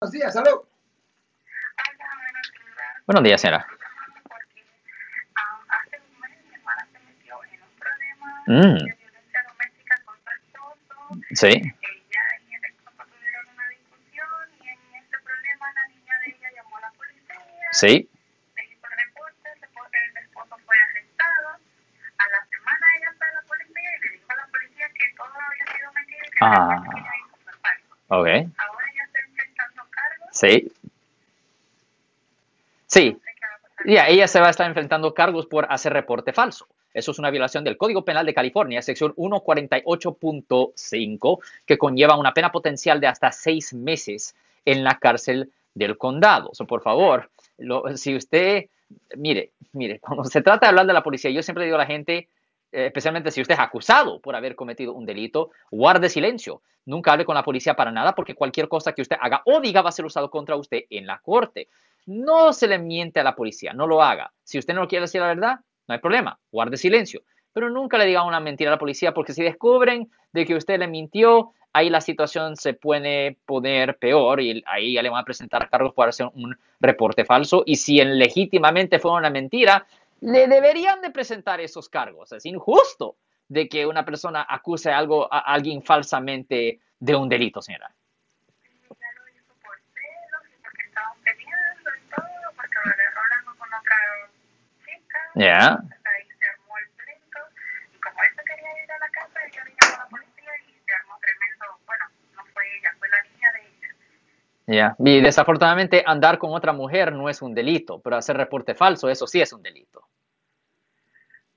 Buenos días, salud. Buenos días, señora. Porque hace un mes mi hermana se metió en un problema Mm. de violencia doméstica con su esposo. Sí, Ella y el esposo tuvieron una discusión y en ese problema la niña de ella llamó a la policía. sí. Hizo el reporte, el esposo, fue arrestado. A la semana ella fue a la policía y le dijo a la policía que todo había sido mentira y que Ah. falso. Ok. Ahora ella está enfrentando cargos. Sí. Sí. Ya, ella se va a estar enfrentando cargos por hacer reporte falso. Eso es una violación del Código Penal de California, sección 148.5, que conlleva una pena potencial de hasta seis meses en la cárcel del condado. So, por favor, si usted, mire, mire, cuando se trata de hablar de la policía, yo siempre digo a la gente, especialmente si usted es acusado por haber cometido un delito, guarde silencio. Nunca hable con la policía para nada porque cualquier cosa que usted haga o diga va a ser usado contra usted en la corte. No se le miente a la policía, no lo haga. Si usted no quiere decir la verdad, no hay problema, guarde silencio. Pero nunca le diga una mentira a la policía porque si descubren de que usted le mintió, ahí la situación se puede poner peor y ahí ya le van a presentar cargos por hacer un reporte falso. Y si en legítimamente fue una mentira, le deberían de presentar esos cargos. Es injusto de que una persona acuse algo a alguien falsamente de un delito, señora. ya hizo por celos y porque estaban peleando y todo, porque lo agarró hablando con otra chica. Ya. Ahí se armó el pleito. Y como él se quería ir a la casa, ella le llamó a la policía y se armó tremendo. Bueno, no fue ella, fue la niña de ella. Ya. Y desafortunadamente andar con otra mujer no es un delito, pero hacer reporte falso, eso sí es un delito.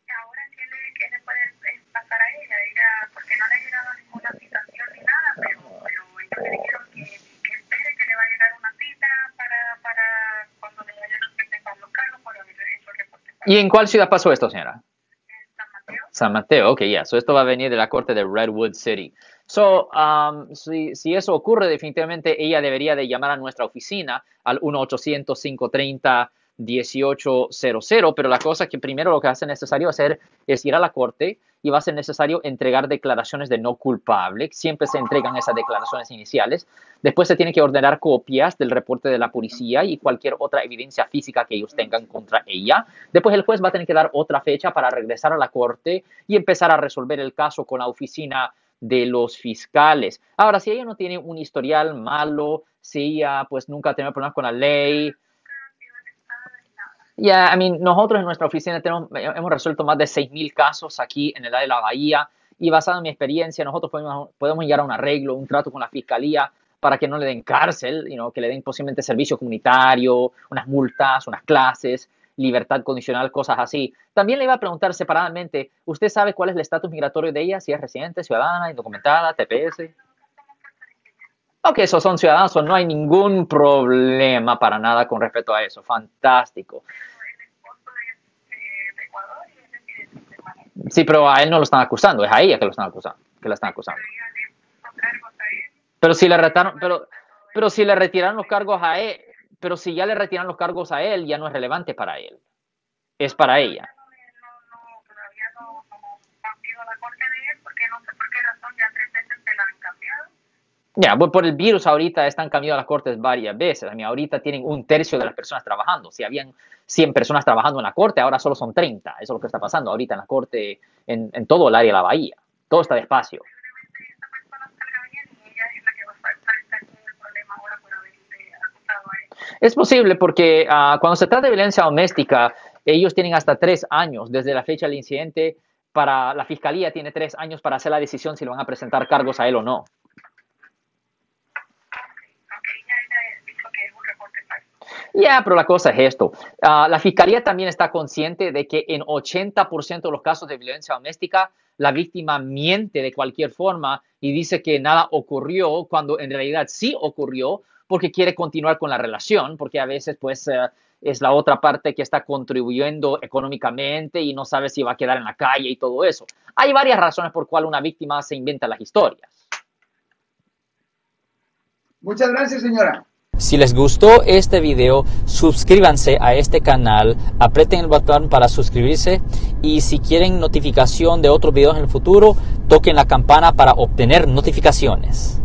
Y ahora, ¿qué le, qué le puede eh, pasar a ella? Ella, porque no le ha llegado ninguna citación ni nada, pero, pero ellos le dijeron que, que espere que le va a llegar una cita para, para cuando le vayan a presentar los cargos por haber hecho el reporte falso. ¿Y en cuál ciudad pasó esto, señora? San Mateo. San Mateo, ok, ya. So esto va a venir de la corte de Redwood City. So, um, si, si eso ocurre, definitivamente ella debería de llamar a nuestra oficina al 1-800-530-1800, pero la cosa que primero lo que ser necesario hacer es ir a la corte y va a ser necesario entregar declaraciones de no culpable. Siempre se entregan esas declaraciones iniciales. Después se tiene que ordenar copias del reporte de la policía y cualquier otra evidencia física que ellos tengan contra ella. Después el juez va a tener que dar otra fecha para regresar a la corte y empezar a resolver el caso con la oficina de los fiscales. Ahora, si ella no tiene un historial malo, si ella pues nunca ha tenido problemas con la ley, ya, I mean, nosotros en nuestra oficina tenemos, hemos resuelto más de 6.000 casos aquí en el área de la Bahía y basado en mi experiencia, nosotros podemos, podemos llegar a un arreglo, un trato con la fiscalía para que no le den cárcel, you que le den posiblemente servicio comunitario, unas multas, unas clases, libertad condicional, cosas así. También le iba a preguntar separadamente, ¿usted sabe cuál es el estatus migratorio de ella? Si es residente, ciudadana, indocumentada, TPS. Ok, esos son ciudadanos, no hay ningún problema para nada con respecto a eso. Fantástico. Sí, pero a él no lo están acusando, es a ella que lo están acusando, que la están acusando. Pero si le retaron, pero, pero si le retiraron los cargos a él, pero si ya le retiran los cargos a él, ya no es relevante para él. Es para ella. Ya pues por el virus ahorita están cambiando las cortes varias veces. A mí ahorita tienen un tercio de las personas trabajando. Si habían 100 personas trabajando en la corte, ahora solo son 30. Eso es lo que está pasando ahorita en la corte, en, en todo el área de la bahía. Todo está despacio. Posiblemente esta persona salga bien y ella es la que va a estar en el problema ahora por haberle acusado a él. Es posible porque ah, cuando se trata de violencia doméstica, ellos tienen hasta tres años desde la fecha del incidente. Para la fiscalía tiene tres años para hacer la decisión si le van a presentar cargos a él o no. Ya, pero la cosa es esto. Ah, la fiscalía también está consciente de que en 80% de los casos de violencia doméstica, la víctima miente de cualquier forma y dice que nada ocurrió cuando en realidad sí ocurrió porque quiere continuar con la relación, porque a veces pues eh, es la otra parte que está contribuyendo económicamente y no sabe si va a quedar en la calle y todo eso. Hay varias razones por cual una víctima se inventa las historias. Muchas gracias, señora. Si les gustó este video, suscríbanse a este canal, aprieten el botón para suscribirse y si quieren notificación de otros videos en el futuro, toquen la campana para obtener notificaciones.